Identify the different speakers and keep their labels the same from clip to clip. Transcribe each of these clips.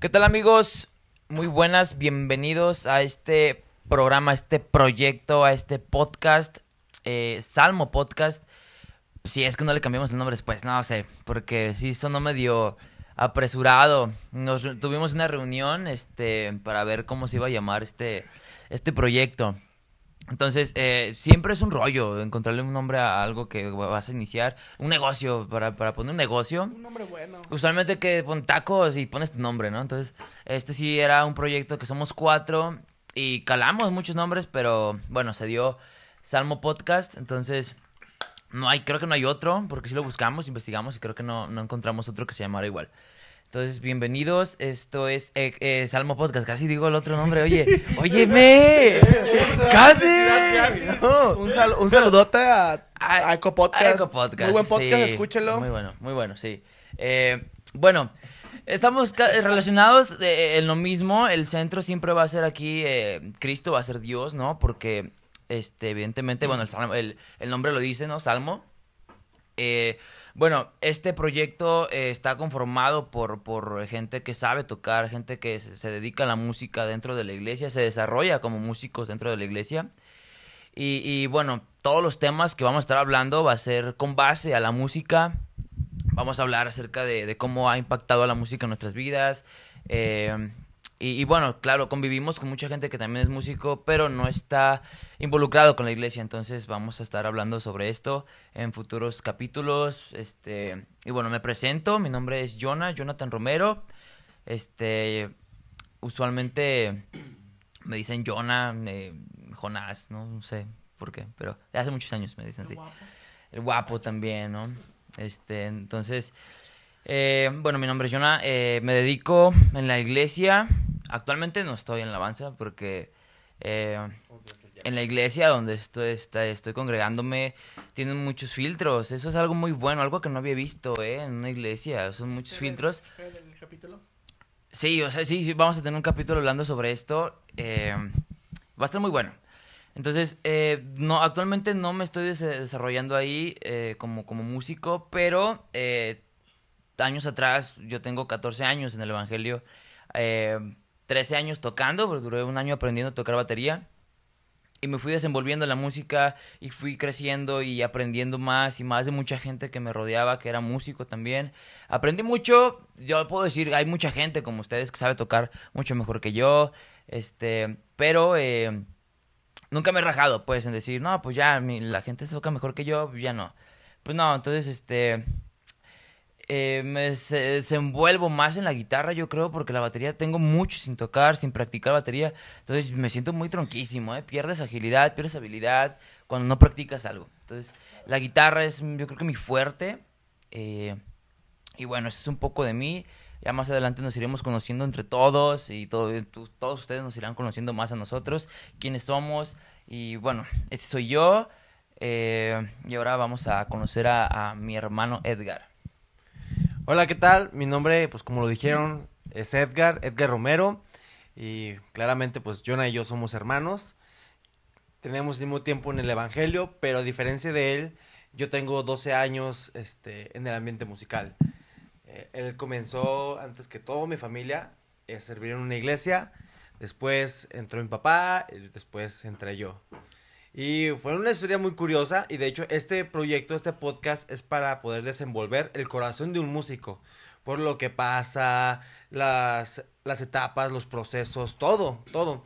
Speaker 1: ¿Qué tal amigos? Muy buenas, bienvenidos a este programa, a este proyecto, a este podcast, eh, Salmo Podcast. Si es que no le cambiamos el nombre después, no sé, porque sí sonó medio apresurado. Nos tuvimos una reunión este, para ver cómo se iba a llamar este, este proyecto. Entonces, eh, siempre es un rollo encontrarle un nombre a algo que vas a iniciar. Un negocio, para, para poner un negocio.
Speaker 2: Un nombre bueno.
Speaker 1: Usualmente que pon tacos y pones tu nombre, ¿no? Entonces, este sí era un proyecto que somos cuatro y calamos muchos nombres, pero bueno, se dio Salmo Podcast, entonces no hay, creo que no hay otro, porque sí lo buscamos, investigamos y creo que no, no encontramos otro que se llamara igual. Entonces, bienvenidos, esto es eh, eh, Salmo Podcast, casi digo el otro nombre, oye, óyeme, casi. No.
Speaker 2: Un, sal- un saludote a, a Eco Podcast.
Speaker 1: a Eco Podcast,
Speaker 2: Muy buen podcast,
Speaker 1: sí.
Speaker 2: escúchelo.
Speaker 1: Muy bueno, muy bueno, sí. Eh, bueno, estamos ca- relacionados eh, en lo mismo. El centro siempre va a ser aquí, eh, Cristo va a ser Dios, ¿no? Porque, este, evidentemente, bueno, el, salmo- el, el nombre lo dice, ¿no? Salmo. Eh, bueno, este proyecto eh, está conformado por, por gente que sabe tocar, gente que se, dedica a la música dentro de la iglesia, se desarrolla como músicos dentro de la iglesia. Y, bueno, todos los temas que vamos a estar hablando va a ser con base a la música. Vamos a hablar acerca de, de cómo ha impactado a la música en nuestras vidas. eh, y, y bueno, claro, convivimos con mucha gente que también es músico, pero no está involucrado con la iglesia. Entonces vamos a estar hablando sobre esto en futuros capítulos. Este, y bueno, me presento. Mi nombre es Jonah, Jonathan Romero. Este, usualmente me dicen Jonah, eh, Jonás, ¿no? No sé por qué, pero hace muchos años me dicen así. El guapo también, ¿no? Este, entonces, eh, bueno, mi nombre es Jonah, eh, me dedico en la iglesia. Actualmente no estoy en la alabanza porque eh, en la iglesia donde estoy, está- estoy congregándome tienen muchos filtros. Eso es algo muy bueno, algo que no había visto, ¿eh? En una iglesia, son muchos filtros.
Speaker 2: El capítulo.
Speaker 1: Sí, o sea, sí, sí, vamos a tener un capítulo hablando sobre esto. eh, va a estar muy bueno. Entonces, eh, no, actualmente no me estoy des- desarrollando ahí eh, como, como músico, pero eh, años atrás, yo tengo 14 años en el Evangelio, 13 años tocando, porque duré un año aprendiendo a tocar batería. Y me fui desenvolviendo en la música y fui creciendo y aprendiendo más y más de mucha gente que me rodeaba, que era músico también. Aprendí mucho, yo puedo decir, hay mucha gente como ustedes que sabe tocar mucho mejor que yo, este, pero eh, nunca me he rajado, pues, en decir, no, pues ya, la gente toca mejor que yo, ya no. Pues no, entonces, este, eh, me des- desenvuelvo más en la guitarra, yo creo, porque la batería tengo mucho sin tocar, sin practicar batería. Entonces me siento muy tronquísimo, ¿eh? Pierdes agilidad, pierdes habilidad cuando no practicas algo. Entonces, la guitarra es, yo creo que mi fuerte. eh, y bueno, eso es un poco de mí. Ya más adelante nos iremos conociendo entre todos y todos ustedes nos irán conociendo más a nosotros, quiénes somos. Y bueno, este soy yo. eh, y ahora vamos a conocer a mi hermano Edgar.
Speaker 3: Hola, ¿qué tal? Mi nombre, pues como lo dijeron, es Edgar, Edgar Romero. Y claramente, pues Jonah y yo somos hermanos. Tenemos el mismo tiempo en el Evangelio, pero a diferencia de él, yo tengo 12 años este, en el ambiente musical. Eh, él comenzó, antes que todo, mi familia, a servir en una iglesia. Después entró mi papá, y después entré yo. Y fue una historia muy curiosa y de hecho este proyecto, este podcast es para poder desenvolver el corazón de un músico, por lo que pasa, las, las etapas, los procesos, todo, todo.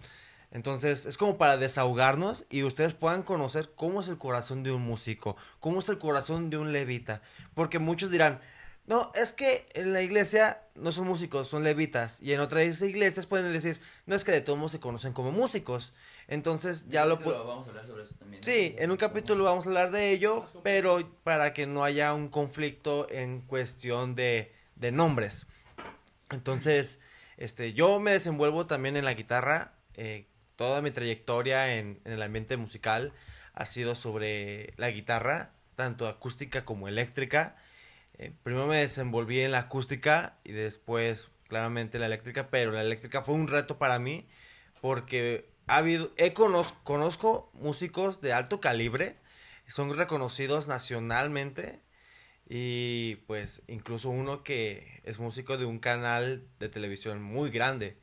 Speaker 3: Entonces es como para desahogarnos y ustedes puedan conocer cómo es el corazón de un músico, cómo es el corazón de un levita, porque muchos dirán, no, es que en la iglesia no son músicos, son levitas. Y en otras iglesias pueden decir, no es que de todos se conocen como músicos. Entonces ya lo pu-
Speaker 1: Vamos a hablar sobre eso también.
Speaker 3: Sí, en un capítulo vamos a hablar de ello, pero para que no haya un conflicto en cuestión de, de nombres. Entonces, este, yo me desenvuelvo también en la guitarra. eh, toda mi trayectoria en, en el ambiente musical ha sido sobre la guitarra, tanto acústica como eléctrica. Eh, primero me desenvolví en la acústica y después claramente la eléctrica, pero la eléctrica fue un reto para mí porque ha habido, he conoz- conozco músicos de alto calibre, son reconocidos nacionalmente Y pues incluso uno que es músico de un canal de televisión muy grande.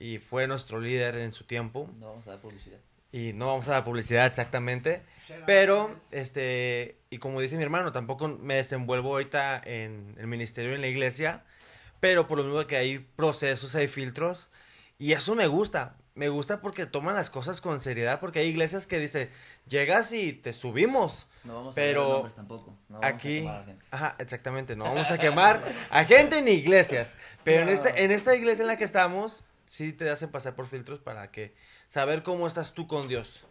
Speaker 3: Y fue nuestro líder en su tiempo.
Speaker 1: No vamos a dar publicidad.
Speaker 3: Y no vamos a dar publicidad exactamente. Pero, este, y como dice mi hermano, tampoco me desenvuelvo ahorita en el ministerio en la iglesia. Pero por lo mismo que hay procesos, hay filtros. Y eso me gusta. Me gusta porque toman las cosas con seriedad. Porque hay iglesias que dicen, llegas y te subimos.
Speaker 1: No vamos a
Speaker 3: Pero
Speaker 1: nombres tampoco. No vamos a
Speaker 3: Aquí,
Speaker 1: quemar a la gente.
Speaker 3: ajá, exactamente, no vamos a quemar a gente ni iglesias, pero en, este, en esta iglesia en la que estamos, sí te hacen pasar por filtros para que saber cómo estás tú con Dios.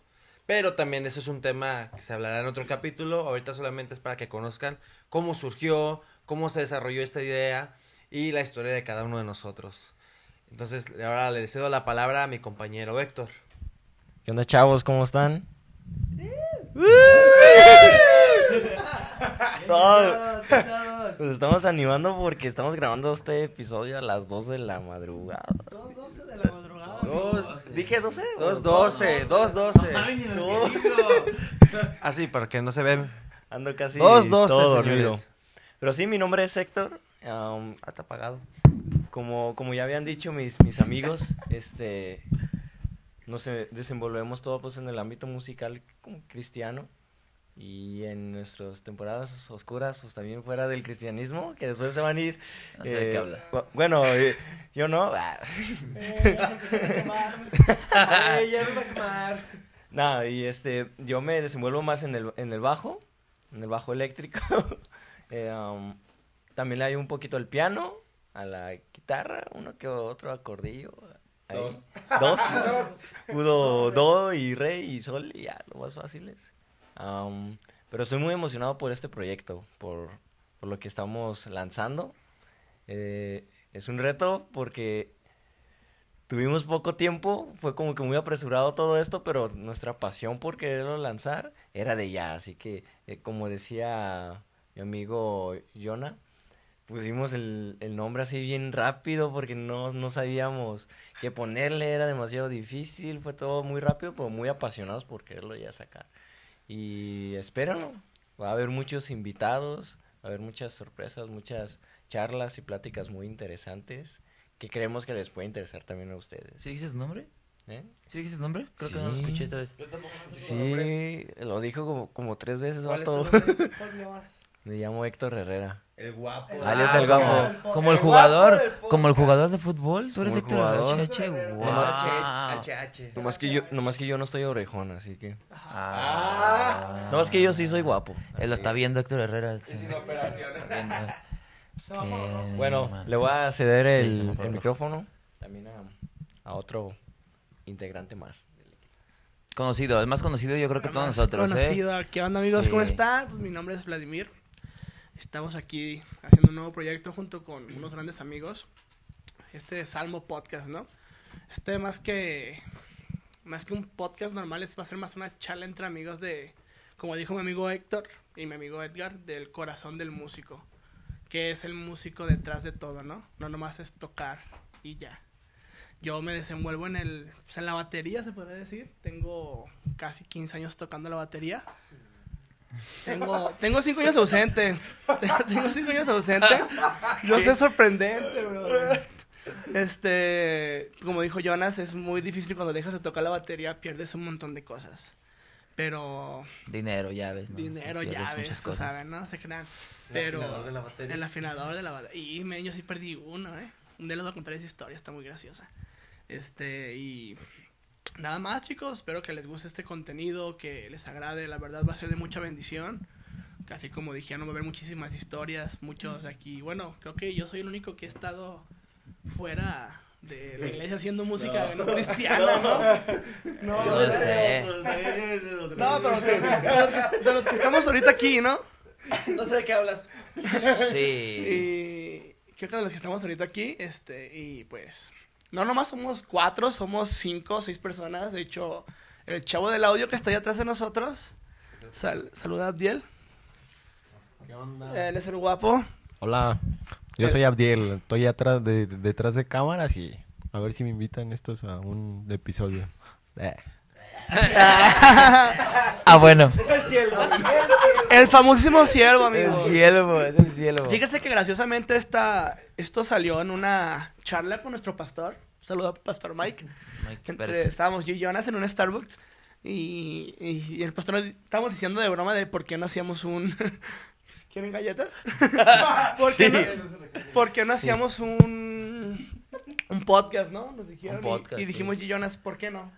Speaker 3: Pero también eso es un tema que se hablará en otro capítulo, ahorita solamente es para que conozcan cómo surgió, cómo se desarrolló esta idea y la historia de cada uno de nosotros. Entonces, ahora le cedo la palabra a mi compañero Héctor.
Speaker 4: ¿Qué onda, chavos? ¿Cómo están? No, Nos estamos animando porque estamos grabando este episodio a las 2 de la madrugada.
Speaker 2: 2.12 de la madrugada.
Speaker 3: Dos,
Speaker 4: ¿Dije 12?
Speaker 3: 2.12, 2.12. Así, para que no se ven.
Speaker 4: Ando casi
Speaker 3: 2.12,
Speaker 4: todo dormido. Pero sí, mi nombre es Héctor. um,
Speaker 3: Ah, está apagado.
Speaker 4: Como, como ya habían dicho mis, mis amigos, este nos eh, desenvolvemos todo pues en el ámbito musical como cristiano y en nuestras temporadas oscuras pues también fuera del cristianismo que después se van a ir
Speaker 1: No sé de qué
Speaker 4: eh,
Speaker 1: habla.
Speaker 4: bu- bueno eh, yo no ah. Nada, y este, yo me desenvuelvo más en el, en el bajo, en el bajo eléctrico. Eh, um, también le hay un poquito al piano, a la guitarra, uno que otro acordillo. ahí.
Speaker 3: Dos.
Speaker 4: Dos. Pudo do y re y sol y ya, lo más fáciles. Um, pero estoy muy emocionado por este proyecto, por, por lo que estamos lanzando. Eh, es un reto porque tuvimos poco tiempo, fue como que muy apresurado todo esto, pero nuestra pasión por quererlo lanzar era de ya, así que eh, como decía mi amigo Jonah, pusimos el, el nombre así bien rápido porque no, no sabíamos qué ponerle, era demasiado difícil, fue todo muy rápido, pero muy apasionados por quererlo ya sacar. Y espérenlo, va a haber muchos invitados, va a haber muchas sorpresas, muchas charlas y pláticas muy interesantes que creemos que les puede interesar también a ustedes.
Speaker 1: ¿Sí tu nombre?
Speaker 4: ¿eh?
Speaker 1: ¿Sí dijiste tu nombre? Creo que no lo
Speaker 4: Sí.
Speaker 1: escuché esta vez.
Speaker 4: Sí, lo dijo como, como tres veces,
Speaker 3: ¿Cuál es nombre?
Speaker 2: ¿Cuál?
Speaker 4: Me llamo Héctor Herrera.
Speaker 3: El guapo.
Speaker 4: Alias
Speaker 3: Ah,
Speaker 4: el guapo.
Speaker 3: como-
Speaker 1: Como el
Speaker 3: El
Speaker 1: jugador, como el jugador de fútbol, tú eres
Speaker 4: el
Speaker 1: Héctor
Speaker 4: jugador.
Speaker 1: HH, wow.
Speaker 3: HH. HH.
Speaker 4: Nomás que yo, nomás que yo no estoy orejón, así que.
Speaker 1: Ah.
Speaker 4: Nomás que yo sí soy guapo.
Speaker 1: Él lo está viendo Héctor Herrera. sí.
Speaker 3: sin operación.
Speaker 4: Bueno, le voy a ceder el, el
Speaker 1: el
Speaker 4: micrófono también a, a otro integrante más.
Speaker 1: Conocido, es más conocido yo creo que todos nosotros, ¿eh?
Speaker 2: conocido. ¿Qué onda, amigos? ¿Cómo están? Pues mi nombre es Vladimir. Estamos aquí haciendo un nuevo proyecto junto con unos grandes amigos. Este es Salmo Podcast, ¿no? Este más que más que un podcast normal, es va a ser más una charla entre amigos de, como dijo mi amigo Héctor y mi amigo Edgar, del corazón del músico, que es el músico detrás de todo, ¿no? No nomás es tocar y ya. Yo me desenvuelvo en el pues, en la batería, se podría decir. Tengo casi 15 años tocando la batería. Tengo, tengo cinco años ausente. tengo cinco años ausente. Yo sé sorprendente, bro. Este, como dijo Jonas, es muy difícil cuando dejas de tocar la batería, pierdes un montón de cosas. Pero
Speaker 1: Dinero, llaves, ¿no?
Speaker 2: dinero,
Speaker 1: Sí,
Speaker 2: llaves,
Speaker 1: cosas.
Speaker 2: saben, ¿no? Se crean. Pero
Speaker 3: afinador de la batería.
Speaker 2: el afinador de la batería. Y me, yo sí perdí uno, ¿eh? Un día les voy a contar esa historia, está muy graciosa. Este, y nada más, chicos. Espero que les guste este contenido, que les agrade. La verdad va a ser de mucha bendición. Así como dijeron, va a haber muchísimas historias. Muchos aquí. Bueno, creo que yo soy el único que he estado fuera de la iglesia haciendo música no, cristiana, ¿no? No,
Speaker 1: Yo no sé.
Speaker 2: No, pero de, de los que, de los que estamos ahorita aquí, ¿no?
Speaker 3: No sé de qué hablas.
Speaker 1: Sí.
Speaker 2: Y creo que de los que estamos ahorita aquí, este, y pues, no nomás somos cuatro, somos cinco, seis personas. De hecho, el chavo del audio que está ahí atrás de nosotros, sal, saluda a Abdiel.
Speaker 5: ¿Qué onda?
Speaker 2: Él es el guapo.
Speaker 5: Hola, yo soy Abdiel, estoy atrás de, detrás de cámaras y a ver si me invitan estos a un episodio. Eh,
Speaker 1: Ah, bueno.
Speaker 3: Es el cielo.
Speaker 2: El famosísimo ciervo,
Speaker 4: El
Speaker 2: amigos.
Speaker 4: cielo, es el cielo.
Speaker 2: Fíjese que graciosamente esta, esto salió en una charla con nuestro pastor. Saludo a Pastor Mike.
Speaker 1: Mike
Speaker 2: Entre-
Speaker 1: Pérez.
Speaker 2: estábamos yo y Jonas en un Starbucks. Y, y- y el pastor nos- estábamos diciendo de broma de por qué no hacíamos un. ¿Quieren galletas? ¿Por qué no, por qué no hacíamos un. Un podcast, ¿no? Nos dijeron.
Speaker 1: Un
Speaker 2: y-
Speaker 1: podcast,
Speaker 2: y,
Speaker 1: sí.
Speaker 2: dijimos, y Jonas, ¿por qué no?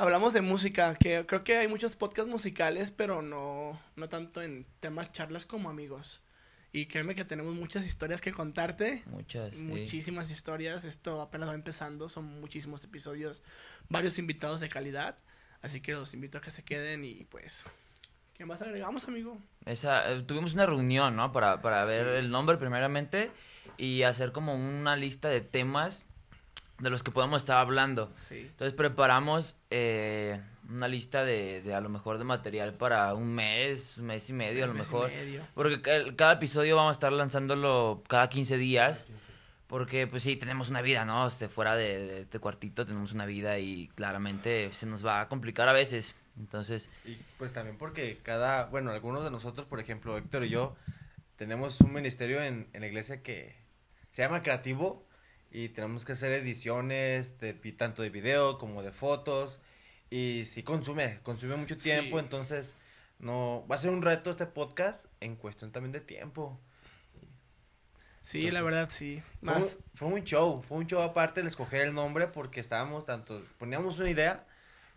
Speaker 2: Hablamos de música, que creo que hay muchos podcasts musicales, pero no, no tanto en temas charlas como amigos. Y créeme que tenemos muchas historias que contarte.
Speaker 1: Muchas. sí.
Speaker 2: Muchísimas historias. Esto apenas va empezando. Son muchísimos episodios. Varios invitados de calidad. Así que los invito a que se queden y pues... ¿Qué más agregamos, amigo?
Speaker 1: Esa, eh, tuvimos una reunión, ¿no? Para, para ver el nombre primeramente y hacer como una lista de temas de los que podemos estar hablando.
Speaker 2: Sí.
Speaker 1: Entonces preparamos eh, una lista de, de a lo mejor de material para un mes, un mes y medio a lo
Speaker 2: Mes y
Speaker 1: mejor.
Speaker 2: medio.
Speaker 1: Porque ca- cada episodio vamos a estar lanzándolo cada 15 días. Porque pues sí, tenemos una vida, ¿no? Este, fuera de, de este cuartito tenemos una vida y claramente se nos va a complicar a veces. Entonces,
Speaker 3: Y pues también porque cada, bueno, algunos de nosotros, por ejemplo, Héctor y yo, tenemos un ministerio en, en la iglesia que se llama Creativo y tenemos que hacer ediciones de, tanto de video como de fotos y sí consume, consume mucho tiempo,
Speaker 2: Sí.
Speaker 3: entonces no, va a ser un reto este podcast en cuestión también de tiempo.
Speaker 2: Sí, la verdad, sí.
Speaker 3: Fue,
Speaker 2: Más...
Speaker 3: un- fue un show, fue un show aparte el escoger el nombre porque estábamos tanto, poníamos una idea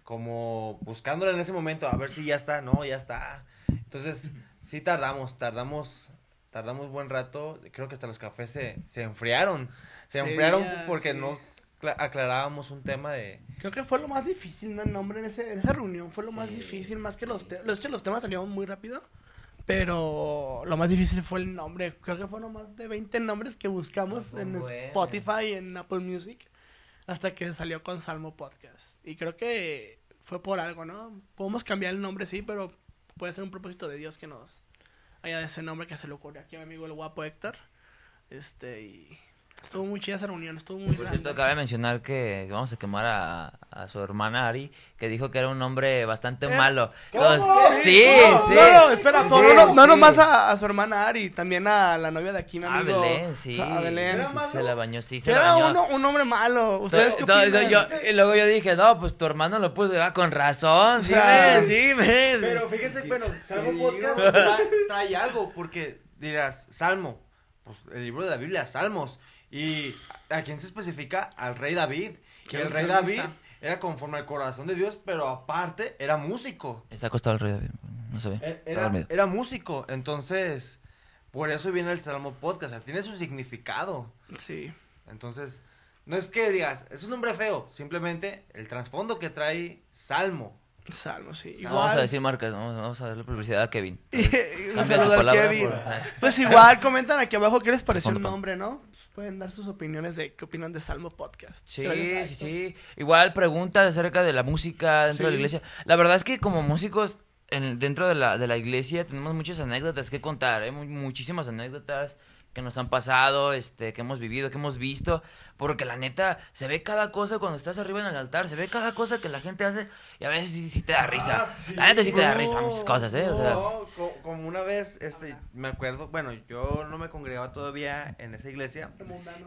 Speaker 3: como buscándola en ese momento, a ver si ya está, no, ya está. Entonces, sí tardamos, tardamos, tardamos buen rato, creo que hasta los cafés se, se enfriaron, se
Speaker 2: Sí,
Speaker 3: enfriaron
Speaker 2: ya,
Speaker 3: porque
Speaker 2: sí.
Speaker 3: no cla- aclarábamos un tema de...
Speaker 2: Creo que fue lo más difícil, ¿no? El nombre en, ese, en esa reunión fue lo más difícil, más que los temas. Los, los temas salieron muy rápido, pero lo más difícil fue el nombre. Creo que fueron más de 20 nombres que buscamos en
Speaker 1: bueno.
Speaker 2: Spotify, en Apple Music, hasta que salió con Salmo Podcast. Y creo que fue por algo, ¿no? Podemos cambiar el nombre, sí, pero puede ser un propósito de Dios que nos haya ese nombre que se le ocurrió aquí a mi amigo el guapo Héctor. Este, y estuvo muy chida esa reunión, estuvo muy
Speaker 1: Por
Speaker 2: grande.
Speaker 1: cierto, cabe mencionar que vamos a quemar a, a su hermana Ari, que dijo que era un hombre bastante
Speaker 2: ¿Eh?
Speaker 1: malo.
Speaker 3: ¿Cómo?
Speaker 1: Entonces, sí,
Speaker 2: no,
Speaker 1: sí.
Speaker 2: No, no, espera,
Speaker 3: Sí,
Speaker 2: no,
Speaker 3: sí.
Speaker 2: nomás a, a su hermana Ari, también a la novia de aquí, mi amigo.
Speaker 1: Belén, sí.
Speaker 2: A Belén.
Speaker 3: ¿Era
Speaker 1: Sí,
Speaker 3: malo?
Speaker 1: se la bañó, sí, se la
Speaker 2: era
Speaker 1: bañó.
Speaker 2: uno, un hombre malo. ¿Ustedes qué
Speaker 1: Entonces,
Speaker 2: opinan?
Speaker 1: yo- y luego yo dije, no, pues tu hermano lo puso, ah, con razón, sí,
Speaker 2: O sea,
Speaker 1: ven, sí.
Speaker 3: Pero fíjense, bueno, Salmo Podcast trae, trae algo, porque dirás, Salmo, pues el libro de la Biblia, Salmos, y ¿a quién se especifica? Al rey David, que el rey David era conforme al corazón de Dios, pero aparte era músico,
Speaker 1: Está acostado el rey David, no se ve.
Speaker 3: Era, músico, entonces, por eso viene el Salmo Podcast, o sea, tiene su significado,
Speaker 2: Sí.
Speaker 3: entonces, no es que digas, es un nombre feo, simplemente el trasfondo que trae Salmo.
Speaker 2: Salmo, sí.
Speaker 1: No Vamos a decir marcas, ¿no? vamos a darle publicidad a Kevin.
Speaker 2: un saludo al
Speaker 1: palabra
Speaker 2: Kevin.
Speaker 1: por-.
Speaker 2: Pues igual, comentan aquí abajo qué les pareció el nombre, ¿no? Pueden dar sus opiniones de qué opinan de Salmo Podcast.
Speaker 1: Sí, sí, sí. Igual preguntas acerca de la música dentro de la iglesia. La verdad es que como músicos en- dentro de la, de la iglesia tenemos muchas anécdotas que contar, ¿eh? Mu- muchísimas anécdotas que nos han pasado, este, que hemos vivido, que hemos visto, porque la neta se ve cada cosa cuando estás arriba en el altar, se ve cada cosa que la gente hace y a veces sí, sí te da risa.
Speaker 3: Ah, sí.
Speaker 1: La neta sí te da
Speaker 3: No,
Speaker 1: risa muchas cosas, ¿eh? O sea,
Speaker 3: no, co- como una vez, este, me acuerdo, bueno, yo no me congregaba todavía en esa iglesia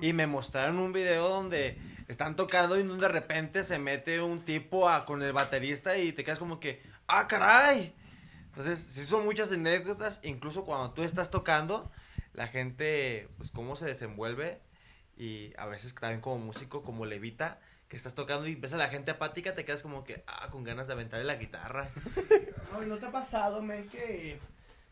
Speaker 3: y me mostraron un video donde están tocando y de repente se mete un tipo a- con el baterista y te quedas como que, ah, caray. Entonces, sí son muchas anécdotas, incluso cuando tú estás tocando, la gente, pues, cómo se desenvuelve y a veces también como músico, como levita, que estás tocando y ves a la gente apática, te quedas como que, ah, con ganas de aventarle la guitarra.
Speaker 2: No, ¿y ¿no te ha pasado, men, que,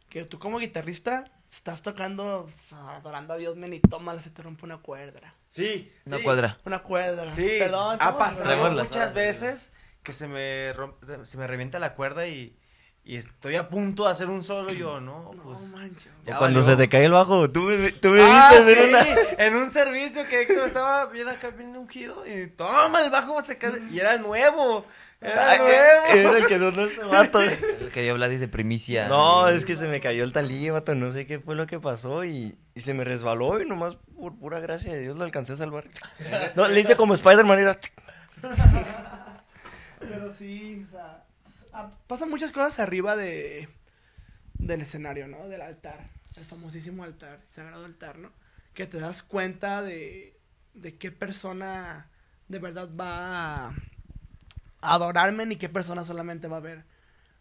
Speaker 2: que tú como guitarrista estás tocando, pues, adorando a Dios, men, y toma, se te rompe una cuerda?
Speaker 3: Sí,
Speaker 1: una
Speaker 3: sí,
Speaker 1: cuadra.
Speaker 2: Una cuerda.
Speaker 3: Sí,
Speaker 2: Perdón,
Speaker 3: ha pasado muchas veces que se me, romp- se me revienta la cuerda y, y estoy a punto de hacer un solo yo, ¿no?
Speaker 2: No,
Speaker 3: Pues,
Speaker 2: manches.
Speaker 3: ya
Speaker 4: Cuando
Speaker 3: valió.
Speaker 4: se te cae el bajo, tú me, tú me
Speaker 3: Ah,
Speaker 4: viste
Speaker 3: sí,
Speaker 4: en una...
Speaker 3: en un servicio que Héctor estaba bien acá, bien ungido y toma el bajo se cae, y era nuevo, era
Speaker 4: Ah,
Speaker 3: nuevo.
Speaker 4: Era el que donó este vato.
Speaker 1: El que dio Vladis de primicia.
Speaker 4: No, es que se me cayó el talí, vato, no sé qué fue lo que pasó y, y se me resbaló y nomás por pura gracia de Dios lo alcancé a salvar. No, le hice como Spider-Man y era...
Speaker 2: Pero sí, o sea, ah, pasan muchas cosas arriba de del escenario, ¿no? Del altar, el famosísimo altar, sagrado altar, ¿no? Que te das cuenta de, de qué persona de verdad va a adorarme ni qué persona solamente va a ver.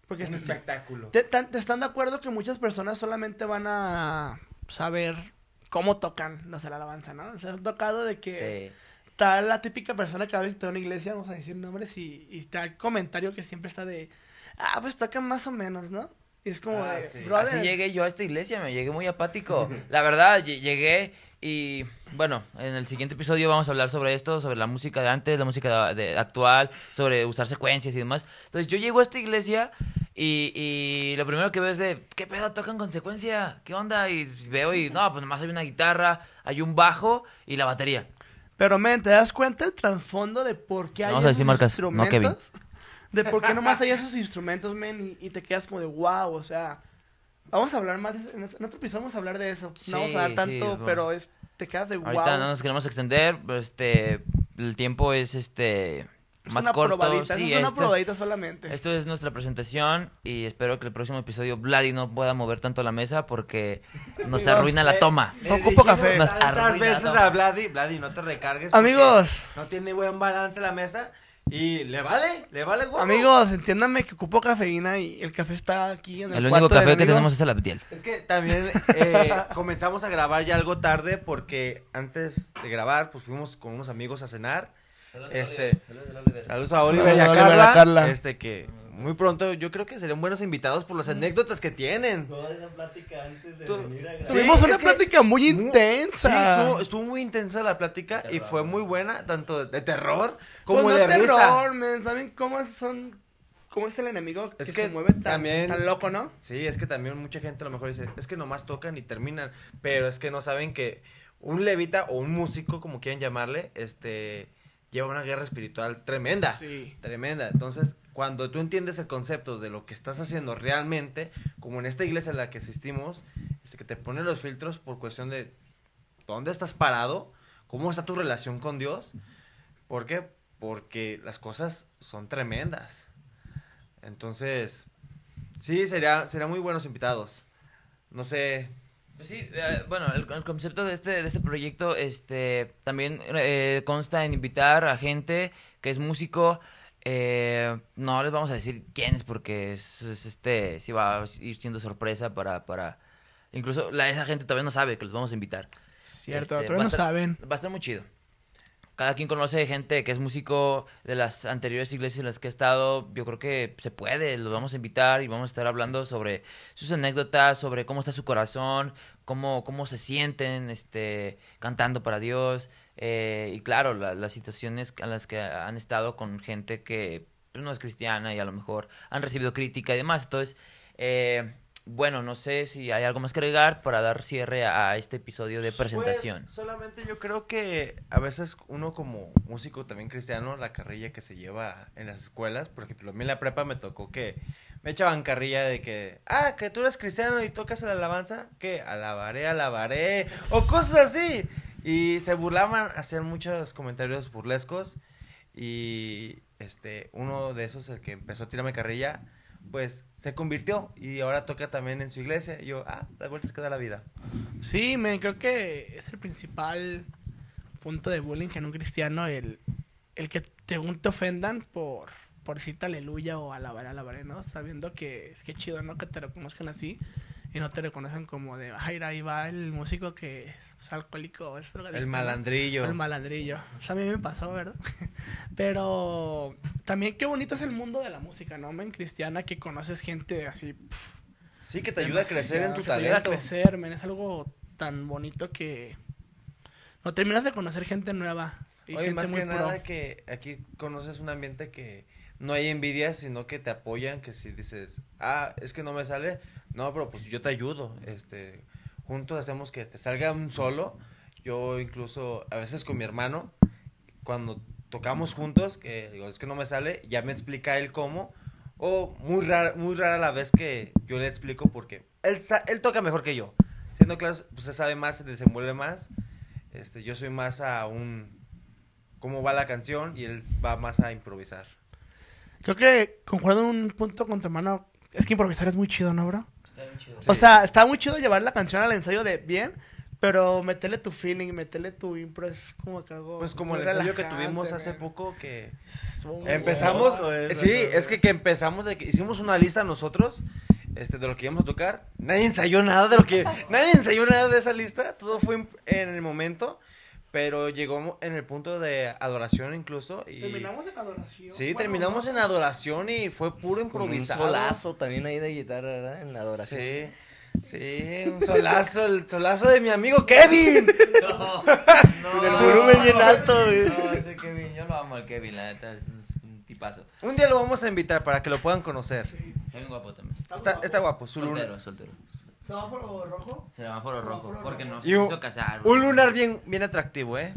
Speaker 2: Porque
Speaker 3: Un
Speaker 2: es-
Speaker 3: espectáculo.
Speaker 2: te, te- te están de acuerdo que muchas personas solamente van a saber cómo tocan los de la alabanza, ¿no? O sea, han tocado de que
Speaker 1: Sí.
Speaker 2: está la típica persona que a veces está en una iglesia, vamos a decir nombres, y, y está el comentario que siempre está de, ah, pues tocan más o menos, ¿no? Y es como
Speaker 3: Ah,
Speaker 2: de,
Speaker 3: sí.
Speaker 1: Así llegué yo a esta iglesia, me llegué muy apático. La verdad, lle- llegué y bueno, en el siguiente episodio vamos a hablar sobre esto, sobre la música de antes, la música de, de- actual, sobre usar secuencias y demás. Entonces yo llego a esta iglesia y, y lo primero que veo es de, ¿qué pedo tocan con secuencia? ¿Qué onda? Y veo y no, pues nomás hay una guitarra, hay un bajo y la batería.
Speaker 2: Pero, men, ¿te das cuenta el trasfondo de por qué hay
Speaker 1: a
Speaker 2: esos
Speaker 1: marcas, no
Speaker 2: instrumentos? De por qué nomás hay esos instrumentos, men, y, y te quedas como de, wow, o sea... Vamos a hablar más, de- en otro episodio vamos a hablar de eso.
Speaker 1: Sí,
Speaker 2: no vamos a dar
Speaker 1: sí,
Speaker 2: tanto,
Speaker 1: bueno.
Speaker 2: pero es, te quedas de, wow.
Speaker 1: Ahorita no nos queremos extender, pero este, el tiempo es este
Speaker 2: es
Speaker 1: más
Speaker 2: una
Speaker 1: corto.
Speaker 2: probadita,
Speaker 1: Sí,
Speaker 2: eso es una
Speaker 1: esto-
Speaker 2: probadita solamente.
Speaker 1: Esto es nuestra presentación y espero que el próximo episodio Vladi no pueda mover tanto la mesa porque nos arruina la
Speaker 3: eh,
Speaker 1: toma.
Speaker 3: Le
Speaker 2: Ocupo café.
Speaker 1: Nos arruina
Speaker 3: veces a Vladi, Vladi, no te recargues.
Speaker 2: Amigos,
Speaker 3: No tiene buen balance la mesa y le vale, le vale gorro.
Speaker 2: amigos, entiéndanme que ocupo cafeína y el café está aquí en el,
Speaker 1: El único
Speaker 2: del
Speaker 1: café que
Speaker 2: amigo.
Speaker 1: tenemos es el Abdiel.
Speaker 3: Es que también eh, comenzamos a grabar ya algo tarde porque antes de grabar pues fuimos con unos amigos a cenar. Este, saludos a Oliver y a
Speaker 2: Saludos a Oliver y
Speaker 3: Carla,
Speaker 2: a Carla.
Speaker 3: Este que muy pronto yo creo que serían buenos invitados por las anécdotas que tienen.
Speaker 4: Toda esa plática antes de venir a.
Speaker 3: Sí,
Speaker 2: Tuvimos una
Speaker 3: que-
Speaker 2: plática muy intensa.
Speaker 3: Sí, estuvo, estuvo muy intensa la plática y fue muy buena, tanto de, de terror como
Speaker 2: Pues
Speaker 3: de risa.
Speaker 2: terror, ¿Saben cómo son? ¿Cómo es el enemigo que,
Speaker 3: Es
Speaker 2: se
Speaker 3: que
Speaker 2: mueve tan,
Speaker 3: también-
Speaker 2: tan loco, no?
Speaker 3: Sí, es que también mucha gente a lo mejor dice, es que nomás tocan y terminan, pero es que no saben que un levita o un músico, como quieran llamarle, este, lleva una guerra espiritual tremenda.
Speaker 2: Sí.
Speaker 3: Tremenda. Entonces, cuando tú entiendes el concepto de lo que estás haciendo realmente, como en esta iglesia en la que asistimos, es que te ponen los filtros por cuestión de dónde estás parado, cómo está tu relación con Dios. ¿Por qué? Porque las cosas son tremendas. Entonces, sí, sería, serían muy buenos invitados. No sé.
Speaker 1: Pues sí, eh, bueno, el, el concepto de este, de este proyecto este, también eh, consta en invitar a gente que es músico. eh, no les vamos a decir quiénes porque es, es, este, sí va a ir siendo sorpresa para... para incluso la, esa gente todavía no sabe que los vamos a invitar.
Speaker 2: Cierto,
Speaker 1: Este,
Speaker 2: pero no
Speaker 1: estar-
Speaker 2: saben.
Speaker 1: Va a estar muy chido. Cada quien conoce gente que es músico de las anteriores iglesias en las que ha estado. Yo creo que se puede, los vamos a invitar y vamos a estar hablando sobre sus anécdotas, sobre cómo está su corazón, cómo, cómo se sienten este, cantando para Dios. eh, y claro, la- las situaciones a las que han estado con gente que pues, no es cristiana y a lo mejor han recibido crítica y demás. Entonces, eh, bueno, no sé si hay algo más que agregar para dar cierre a, este episodio de presentación.
Speaker 3: Pues, solamente yo creo que a veces uno como músico también cristiano, la carrilla que se lleva en las escuelas, por ejemplo, a mí en la prepa me tocó que me echaban carrilla de que, ah, que tú eres cristiano y tocas la alabanza, que alabaré, alabaré, o cosas así. Y se burlaban, hacían muchos comentarios burlescos y este, uno de esos, el que empezó a tirarme carrilla, pues se convirtió y ahora toca también en su iglesia. Y yo, ah, las vueltas que da la vida.
Speaker 2: Sí, me creo que es el principal punto de bullying en un cristiano el, el que te, te ofendan por, por decirte aleluya o alabaré, alabaré, ¿no? Sabiendo que es que chido, ¿no? Que te reconozcan así y no te reconocen como de, ay, ahí va el músico que es alcohólico, es drogadicto.
Speaker 3: El malandrillo.
Speaker 2: El malandrillo. O sea, a mí me pasó, ¿verdad? Pero también qué bonito es el mundo de la música, ¿no? Men cristiana que conoces gente así.
Speaker 3: Sí, que te ayuda a crecer en tu
Speaker 2: que te ayuda a
Speaker 3: talento.
Speaker 2: crecer, men. Es algo tan bonito que no terminas de conocer gente nueva. Y
Speaker 3: Oye,
Speaker 2: gente
Speaker 3: más
Speaker 2: muy
Speaker 3: que
Speaker 2: pro.
Speaker 3: nada que aquí conoces un ambiente que no hay envidia, sino que te apoyan, que si dices, ah, es que no me sale, no, pero pues yo te ayudo, este, juntos hacemos que te salga un solo, yo incluso a veces con mi hermano, cuando tocamos juntos, que digo, es que no me sale, ya me explica él cómo, o muy rara, muy rara la vez que yo le explico porque él, él toca mejor que yo, siendo claro, pues se sabe más, se desenvuelve más, este, yo soy más a un cómo va la canción y él va más a improvisar.
Speaker 2: Creo que concuerdo en un punto con tu hermano. Es que improvisar es muy chido, ¿no, bro?
Speaker 1: Está bien chido.
Speaker 2: O sea, está muy chido llevar la canción al ensayo de bien, pero meterle tu feeling, meterle tu impro es como que algo.
Speaker 3: Pues como
Speaker 2: muy
Speaker 3: el ensayo que tuvimos hace
Speaker 2: man.
Speaker 3: poco que
Speaker 2: muy
Speaker 3: empezamos,
Speaker 4: eso,
Speaker 3: sí,
Speaker 4: eso.
Speaker 3: es que, que empezamos de que hicimos una lista nosotros este de lo que íbamos a tocar. Nadie ensayó nada de lo que nadie ensayó nada de esa lista, todo fue en el momento, pero llegó en el punto de adoración incluso y
Speaker 2: Terminamos en adoración.
Speaker 3: Sí,
Speaker 2: Bueno,
Speaker 3: terminamos
Speaker 2: no.
Speaker 3: en adoración y fue puro
Speaker 4: Con un
Speaker 3: improvisado.
Speaker 4: solazo también ahí de guitarra, ¿verdad? En la adoración.
Speaker 3: Sí. Sí, un solazo, el solazo de mi amigo Kevin.
Speaker 1: No, no.
Speaker 4: Del volumen bien alto, güey.
Speaker 1: No, ese Kevin, yo lo amo al Kevin, la neta, es un, tipazo.
Speaker 3: Un día lo vamos a invitar para que lo puedan conocer.
Speaker 1: Está bien guapo también.
Speaker 3: Está, está guapo, su lunar.
Speaker 1: Soltero, soltero.
Speaker 2: ¿Semáforo rojo?
Speaker 1: Semáforo rojo,
Speaker 2: Semáforo
Speaker 1: porque no
Speaker 2: rojo.
Speaker 1: se
Speaker 3: Y un,
Speaker 1: quiso casar.
Speaker 3: un lunar bien, bien atractivo, ¿eh?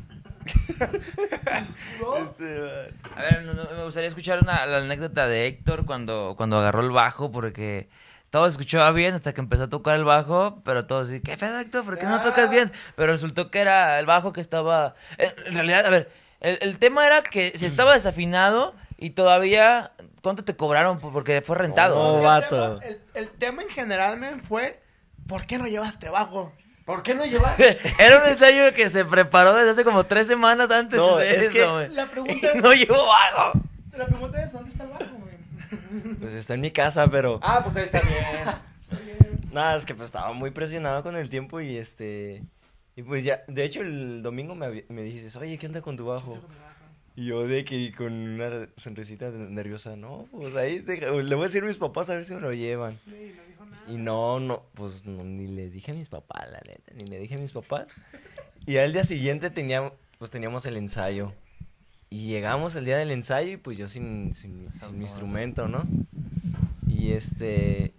Speaker 2: ¿No?
Speaker 1: A ver, me gustaría escuchar una, la anécdota de Héctor cuando, cuando agarró el bajo, porque todo escuchaba bien hasta que empezó a tocar el bajo, pero todos así, ¿qué pedo, Héctor? ¿Por qué no tocas bien? Pero resultó que era el bajo que estaba... En realidad, a ver, el, el tema era que si estaba desafinado y todavía... ¿Cuánto te cobraron? Porque fue rentado.
Speaker 4: Oh,
Speaker 2: El
Speaker 4: vato.
Speaker 2: tema- El, el tema en general, men, fue ¿por qué no llevaste bajo?
Speaker 3: ¿Por qué no llevas?
Speaker 1: Era un ensayo que se preparó desde hace como tres semanas antes
Speaker 4: No,
Speaker 1: de
Speaker 4: es
Speaker 1: eso,
Speaker 4: que
Speaker 1: güey.
Speaker 2: La pregunta es,
Speaker 1: no llevó bajo.
Speaker 2: la pregunta es ¿dónde está el bajo, men?
Speaker 4: Pues está en mi casa, pero.
Speaker 3: Ah, pues ahí está bien.
Speaker 4: Nada, es que pues estaba muy presionado con el tiempo y este. Y pues ya, de hecho el domingo me, me dijiste, oye, ¿qué onda con tu bajo? Y yo de que con una sonrisita nerviosa, no, pues ahí deja- le voy a decir a mis papás a ver si me lo llevan.
Speaker 2: Sí, no dijo nada.
Speaker 4: Y no, no, pues no, ni le dije a mis papás, la neta, ni le dije a mis papás. Y al día siguiente teníamos, pues teníamos el ensayo. Y llegamos el día del ensayo y pues yo sin, sin, sin mi instrumento, ¿no? Y este...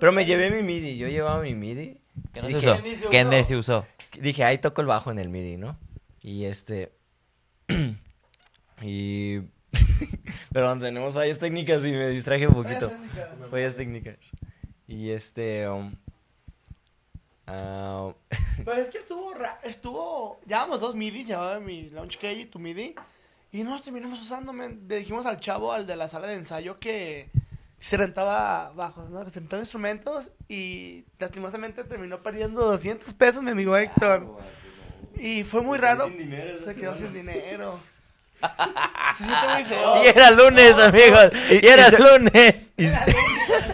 Speaker 4: Pero me llevé mi MIDI, yo llevaba mi MIDI.
Speaker 1: Que no se usó.
Speaker 3: ni se usó.
Speaker 4: Dije, ahí toco el bajo en el MIDI, ¿no? Y este... y... Perdón, tenemos fallas técnicas y me distraje un poquito. Fallas técnicas. Y este... um, ah,
Speaker 2: Pero es que estuvo, ra- estuvo, llevábamos dos midis, llevaba mi launch key y tu midi, y no los terminamos usando, men. Le dijimos al chavo, al de la sala de ensayo, que se rentaba bajos, ¿no? Que se rentaba instrumentos, y lastimosamente terminó perdiendo 200 pesos mi amigo Héctor. Y fue muy
Speaker 4: Se
Speaker 2: raro.
Speaker 4: sin dinero
Speaker 2: Se quedó
Speaker 4: semana.
Speaker 2: sin dinero. Se siente muy feo.
Speaker 1: Y era lunes, amigos. Y era lunes.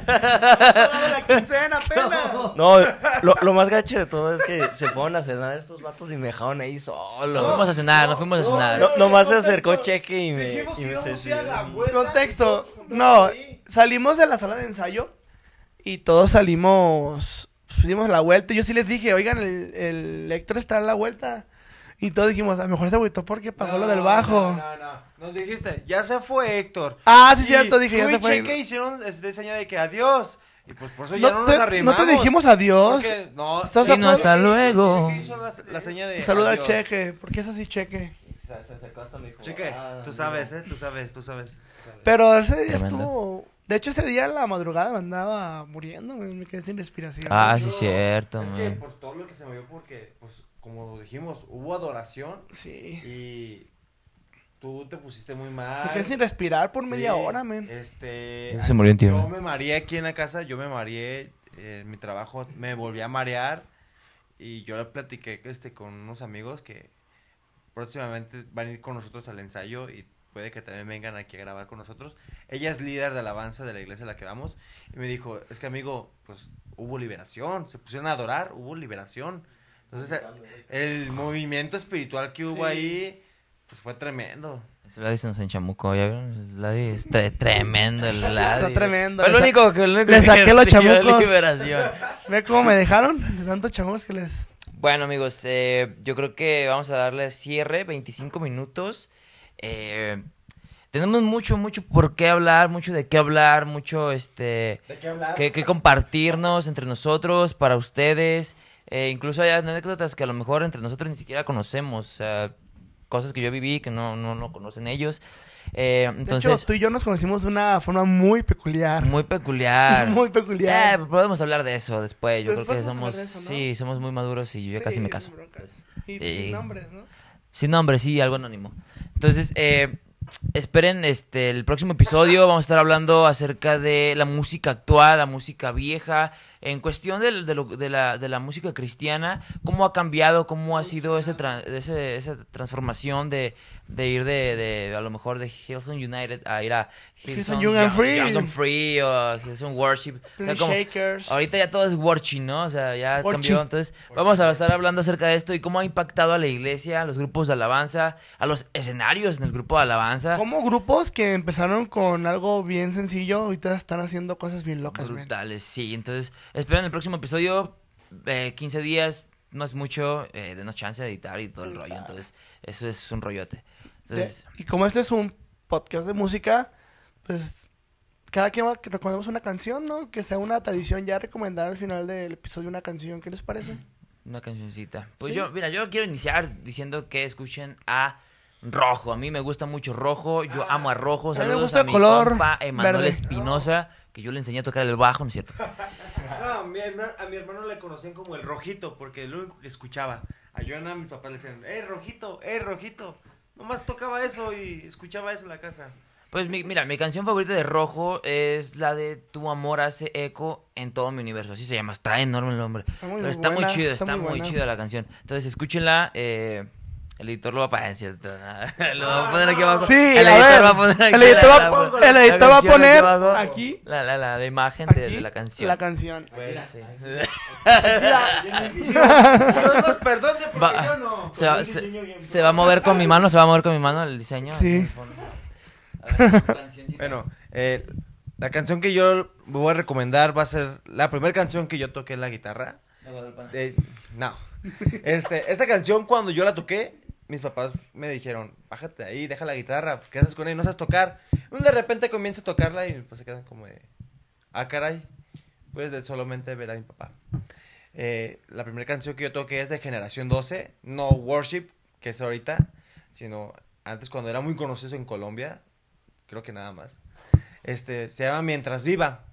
Speaker 2: Toda la quincena, apenas.
Speaker 4: No, lo, lo más gacho de todo es que se fueron a cenar estos vatos y me dejaron ahí
Speaker 1: Nos
Speaker 4: solo.
Speaker 1: fuimos a cenar, nos fuimos a cenar.
Speaker 4: No, nomás se acercó Cheque y me,
Speaker 3: Dijimos
Speaker 4: y me
Speaker 3: la
Speaker 4: se-.
Speaker 2: Contexto.
Speaker 3: y todos
Speaker 2: No, salimos de la sala de ensayo y todos salimos, pues, dimos la vuelta. Y yo sí les dije, oigan, el, el Héctor está a la vuelta. Y todos dijimos, a lo mejor se agüitó porque pagó lo del bajo.
Speaker 3: No, no, no. Nos dijiste, ya se fue Héctor.
Speaker 2: Ah, sí,
Speaker 3: Y
Speaker 2: cierto, dije, ya se
Speaker 3: y
Speaker 2: fue.
Speaker 3: Cheque hicieron este señal de que adiós. Y pues por eso ya no,
Speaker 2: No
Speaker 3: nos
Speaker 2: te,
Speaker 3: arrimamos.
Speaker 2: no te dijimos adiós.
Speaker 3: Porque- no,
Speaker 2: ¿Estás
Speaker 1: Y
Speaker 2: de
Speaker 1: no, hasta luego.
Speaker 3: Cheque hizo la, la seña de
Speaker 2: Un saludo al. Cheque. ¿Por qué es así, Cheque?
Speaker 4: Se, se acercó hasta me dijo,
Speaker 3: Cheque,
Speaker 4: "Ah,
Speaker 3: tú
Speaker 4: mira".
Speaker 3: sabes, ¿eh? Tú sabes, tú sabes.
Speaker 2: Pero ese día estuvo... De hecho, ese día en la madrugada me andaba muriendo, me quedé sin respiración.
Speaker 1: Ah, sí, cierto,
Speaker 3: Es que por todo lo que se me vio, porque, pues, como dijimos, hubo adoración
Speaker 2: Sí.
Speaker 3: y tú te pusiste muy mal.
Speaker 2: Quedé sin respirar por media
Speaker 3: Sí,
Speaker 2: hora, men.
Speaker 3: Este.
Speaker 1: Se murió un tío,
Speaker 3: Yo me mareé aquí en la casa, yo me mareé eh, en mi trabajo, me volví a marear y yo le platiqué este, con unos amigos que próximamente van a ir con nosotros al ensayo y puede que también vengan aquí a grabar con nosotros. Ella es líder de alabanza de la iglesia a la que vamos y me dijo, es que amigo, pues hubo liberación, se pusieron a adorar, hubo liberación. Entonces el, el movimiento espiritual que hubo
Speaker 2: Sí.
Speaker 3: ahí, pues fue tremendo.
Speaker 1: Ese Ladi se nos enchamucó, ¿ya vieron? El Ladi es tre- tremendo, el Ladi.
Speaker 2: Está tremendo.
Speaker 1: Fue lo único que... Lo único
Speaker 2: le
Speaker 1: que
Speaker 2: saqué los chamucos.
Speaker 1: liberación.
Speaker 2: Ve cómo me dejaron de tantos chamos que les...
Speaker 1: Bueno, amigos, eh, yo creo que vamos a darle cierre, 25 minutos. Eh, tenemos mucho, mucho por qué hablar, mucho de qué hablar, mucho este
Speaker 3: ¿De qué hablar?
Speaker 1: que, que compartirnos entre nosotros, para ustedes. Eh, incluso hay anécdotas que a lo mejor entre nosotros ni siquiera conocemos. O sea, cosas que yo viví que no, no, no conocen ellos. Eh,
Speaker 2: De
Speaker 1: entonces,
Speaker 2: hecho, tú y yo nos conocimos de una forma muy peculiar.
Speaker 1: muy peculiar.
Speaker 2: Muy peculiar.
Speaker 1: Eh, podemos hablar de eso después. Yo
Speaker 2: Después
Speaker 1: creo que somos,
Speaker 2: de eso, ¿no?
Speaker 1: sí, somos muy maduros y yo ya
Speaker 2: Sí,
Speaker 1: casi me caso.
Speaker 2: Y sin nombres, ¿no?
Speaker 1: Sin nombre, sí, algo anónimo. Entonces, eh, esperen este el próximo episodio. Vamos a estar hablando acerca de la música actual, la música vieja, en cuestión de, lo- de la, de la música cristiana, cómo ha cambiado, cómo ha sido ese ese- esa transformación de, de ir de, de, a lo mejor de Hillsong United a ir a
Speaker 2: Hillsong Young and Free.
Speaker 1: Young and Free o Hillsong Worship. O sea,
Speaker 2: Plain
Speaker 1: como-
Speaker 2: Shakers.
Speaker 1: Ahorita ya todo es worship, ¿no? O sea, ya cambió. Entonces, vamos a estar hablando acerca de esto y cómo ha impactado a la iglesia, a los grupos de alabanza, a los escenarios en el grupo de alabanza.
Speaker 2: Como grupos que empezaron con algo bien sencillo, ahorita están haciendo cosas bien locas, man.
Speaker 1: Brutales, sí. Entonces, esperen el próximo episodio. eh, 15 días, no es mucho. Eh, denos chance de editar y todo el rollo. Entonces, eso es un rollote. Entonces,
Speaker 2: De- y como este es un podcast de música, pues cada quien va- que recomendamos una canción, ¿no? Que sea una tradición ya recomendar al final del episodio una canción. ¿Qué les parece?
Speaker 1: una cancioncita. Pues
Speaker 2: ¿Sí?
Speaker 1: yo, mira, yo quiero iniciar diciendo que escuchen a Rojo. A mí me gusta mucho Rojo. Yo amo a Rojo.
Speaker 2: A mí me
Speaker 1: Saludos
Speaker 2: gusta
Speaker 1: a mi
Speaker 2: color
Speaker 1: compa Emanuel. Espinosa, que yo le enseñé a tocar el bajo, ¿no es cierto?
Speaker 3: No, a mi, hermano, a mi hermano le conocían como el rojito, porque el único que escuchaba. A Joana, a mi papá le decían, ¡eh, rojito! ¡eh, rojito! Nomás tocaba eso y escuchaba eso en la casa.
Speaker 1: Pues mi- mira, mi canción favorita de Rojo es la de Tu amor hace eco en todo mi universo. Así se llama, está enorme el nombre.
Speaker 2: Está muy
Speaker 1: Pero está
Speaker 2: buena,
Speaker 1: muy chido,
Speaker 2: está
Speaker 1: está,
Speaker 2: muy
Speaker 1: muy, chida la canción. Entonces escúchenla. eh, el editor lo va a poner, ¿cierto? lo va a poner aquí abajo.
Speaker 2: Sí,
Speaker 1: el
Speaker 2: a
Speaker 1: editor
Speaker 2: ver,
Speaker 1: va a poner aquí
Speaker 2: el editor
Speaker 1: la-
Speaker 2: va-
Speaker 1: la-
Speaker 2: el
Speaker 1: la
Speaker 2: editor va a
Speaker 1: canción
Speaker 2: poner
Speaker 1: abajo.
Speaker 2: aquí.
Speaker 1: La, la, la, la imagen de,
Speaker 2: Aquí,
Speaker 1: de la canción.
Speaker 2: La canción.
Speaker 3: Pues,
Speaker 1: Sí.
Speaker 3: Dios nos perdone porque
Speaker 1: Va-
Speaker 3: yo no.
Speaker 1: se, va, se- se va a mover con mi mano, se va a mover con mi mano el diseño.
Speaker 2: Sí.
Speaker 1: A ver, cancioncita.
Speaker 3: Bueno, eh, la canción que yo voy a recomendar va a ser la primera canción que yo toqué en la guitarra. Eh, no. Este, esta canción cuando yo la toqué, mis papás me dijeron, bájate ahí, deja la guitarra, ¿qué haces con ella? No sabes tocar. Y de repente comienzo a tocarla y pues se quedan como de, ah, caray. Pues solamente ver a mi papá. Eh, la primera canción que yo toqué es de Generación 12, no Worship, que es ahorita, sino antes cuando era muy conocido en Colombia, creo que nada más. Este, se llama Mientras Viva.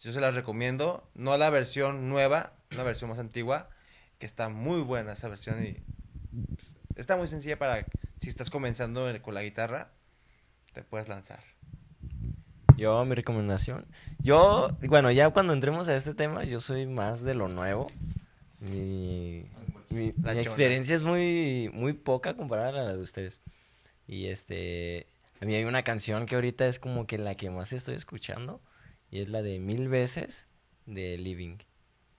Speaker 3: Yo se las recomiendo, no la versión nueva, una versión más antigua, que está muy buena esa versión y pues, está muy sencilla para si estás comenzando en- con la guitarra, te puedes lanzar.
Speaker 4: Yo, mi recomendación. Yo, bueno, ya cuando entremos a este tema, yo soy más de lo nuevo. Mi, mi, experiencia es muy, muy poca comparada a la de ustedes. Y este, a mí hay una canción que ahorita es como que la que más estoy escuchando. Y es la de Mil Veces de Living.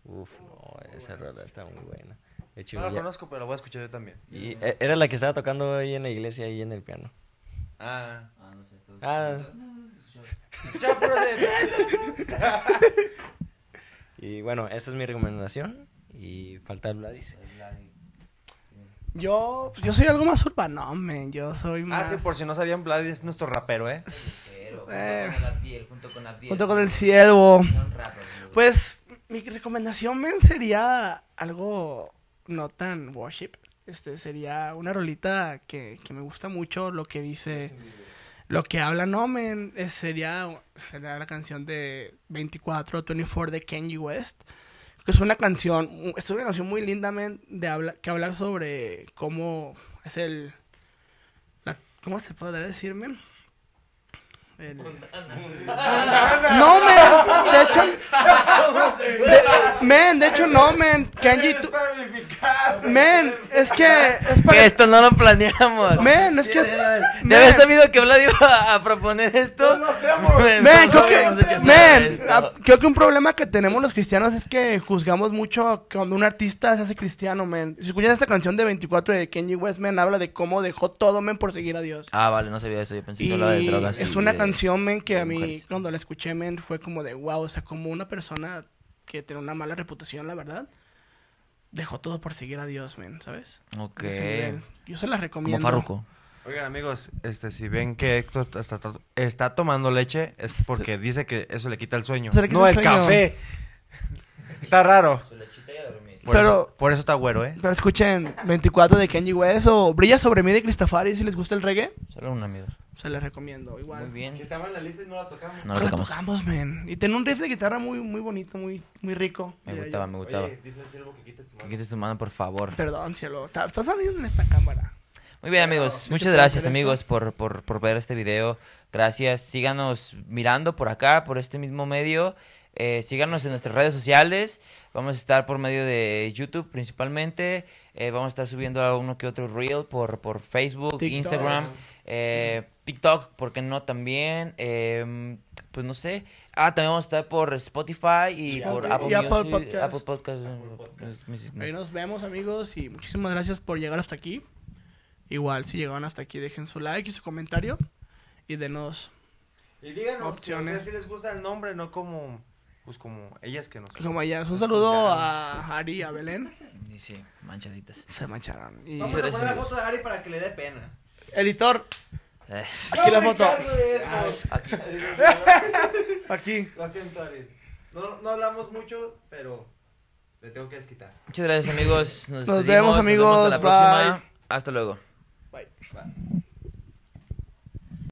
Speaker 4: Uf, no, esa rola está muy buena. Hecho,
Speaker 3: No la
Speaker 4: ya-
Speaker 3: conozco, pero la voy a escuchar yo también.
Speaker 4: y e- era la que estaba tocando ahí en la iglesia, ahí en el piano.
Speaker 3: Ah.
Speaker 1: Ah, no sé.
Speaker 4: Ah.
Speaker 3: Escuchaba puro de-
Speaker 4: Y bueno, esa es mi recomendación. Y falta Vladis.
Speaker 2: Yo, pues, yo soy algo más urbano, man. Yo soy
Speaker 3: Ah,
Speaker 2: más...
Speaker 3: sí, por si no sabían, Vlad es nuestro rapero, ¿eh?
Speaker 1: Pero,
Speaker 2: Eh.
Speaker 1: junto con el Abdiel, junto con Abdiel.
Speaker 2: Junto con el ciervo. Pues mi recomendación, men, sería algo no tan worship. Este sería una rolita que, que me gusta mucho lo que dice, lo que habla, no, men, es- sería, sería la canción de 24, 24 de Kanye West. Que es una canción, es una canción muy linda, men, de habla, que habla sobre cómo es el, ¿cómo se podría decir, men? El- No, men, de hecho, de, men, de hecho no, men, Kenji, tú, men, es que es
Speaker 1: Que
Speaker 2: para,
Speaker 1: esto no lo planeamos.
Speaker 2: men, es que,
Speaker 1: ¿Ya
Speaker 2: men,
Speaker 1: habías sabido que Vlad iba a proponer esto? No,
Speaker 2: men, creo
Speaker 1: habíamos hecho
Speaker 2: que,
Speaker 1: de
Speaker 2: men, creo que un problema que tenemos los cristianos es que juzgamos mucho cuando un artista se hace cristiano, men. Si escuchas esta canción de 24 de Kenji West, men, habla de cómo dejó todo, men, por seguir a Dios.
Speaker 1: Ah, vale, no sabía eso. Yo pensé que hablaba de drogas.
Speaker 2: es una
Speaker 1: de-
Speaker 2: canción, men, que a mí,
Speaker 1: mujeres.
Speaker 2: cuando la escuché, men, fue como de wow, o sea, como una persona que tiene una mala reputación, la verdad, dejó todo por seguir a Dios, men, ¿sabes?
Speaker 1: Ok.
Speaker 2: Yo se la
Speaker 1: Como
Speaker 2: recomiendo.
Speaker 1: Farruko.
Speaker 3: Oigan, amigos, este, si ven que Héctor está, está tomando leche, es porque dice que eso le quita el sueño.
Speaker 2: Quita
Speaker 3: no
Speaker 2: el
Speaker 3: el
Speaker 2: sueño.
Speaker 3: café. Está raro. Por,
Speaker 2: Pero-
Speaker 3: eso, por eso está güero, ¿eh?
Speaker 2: Pero escuchen 24 de Kenji West o Brilla sobre mí de Cristofari si les gusta el reggae,
Speaker 1: Solo un amigo.
Speaker 2: Se les recomiendo. Igual.
Speaker 1: Muy bien.
Speaker 3: estaba en la lista y no la tocamos.
Speaker 1: No
Speaker 2: la
Speaker 1: tocamos.
Speaker 2: tocamos, men. Y tiene un riff de guitarra muy, muy bonito, muy, muy rico.
Speaker 1: Me gustaba,
Speaker 2: yo.
Speaker 1: me gustaba.
Speaker 3: dice el siervo que quites tu
Speaker 1: Que quites tu mano, por favor.
Speaker 2: Perdón, cielo. Estás saliendo en esta cámara.
Speaker 1: Muy bien, amigos.
Speaker 2: Muchas
Speaker 1: gracias, amigos, por, por, por ver este video. Gracias. Síganos mirando por acá, por este mismo medio. Eh, síganos en nuestras redes sociales. Vamos a estar por medio de YouTube principalmente. Eh, vamos a estar subiendo alguno que otro reel por, por Facebook,
Speaker 2: TikTok.
Speaker 1: Instagram, eh, TikTok, ¿por qué no también? Eh, pues no sé. Ah, también vamos a estar por Spotify y por. Apple,
Speaker 2: Y Apple
Speaker 1: Music-
Speaker 2: Podcast.
Speaker 1: Apple Podcast.
Speaker 2: Ahí nos vemos, amigos, y muchísimas gracias por llegar hasta aquí. Igual, si llegaron hasta aquí, dejen su like y su comentario. Y denos,
Speaker 3: Y díganos
Speaker 2: Opciones.
Speaker 3: si les gusta el nombre, no como, pues como ellas que nos...
Speaker 2: como ellas. Un saludo a Ari y a Belén.
Speaker 1: Y sí, manchaditas.
Speaker 2: Se mancharon. Y...
Speaker 3: Vamos a poner la foto de Ari para que le dé pena.
Speaker 2: Editor, aquí la foto.
Speaker 3: eso.
Speaker 1: Aquí.
Speaker 2: Aquí.
Speaker 3: Lo siento, Ari. No, no hablamos mucho, pero le tengo que desquitar.
Speaker 1: Muchas gracias amigos. Nos,
Speaker 2: Nos vemos,
Speaker 1: nos
Speaker 2: amigos.
Speaker 1: hasta la
Speaker 2: Bye.
Speaker 1: próxima. Hasta luego.
Speaker 2: Bye.
Speaker 3: Bye.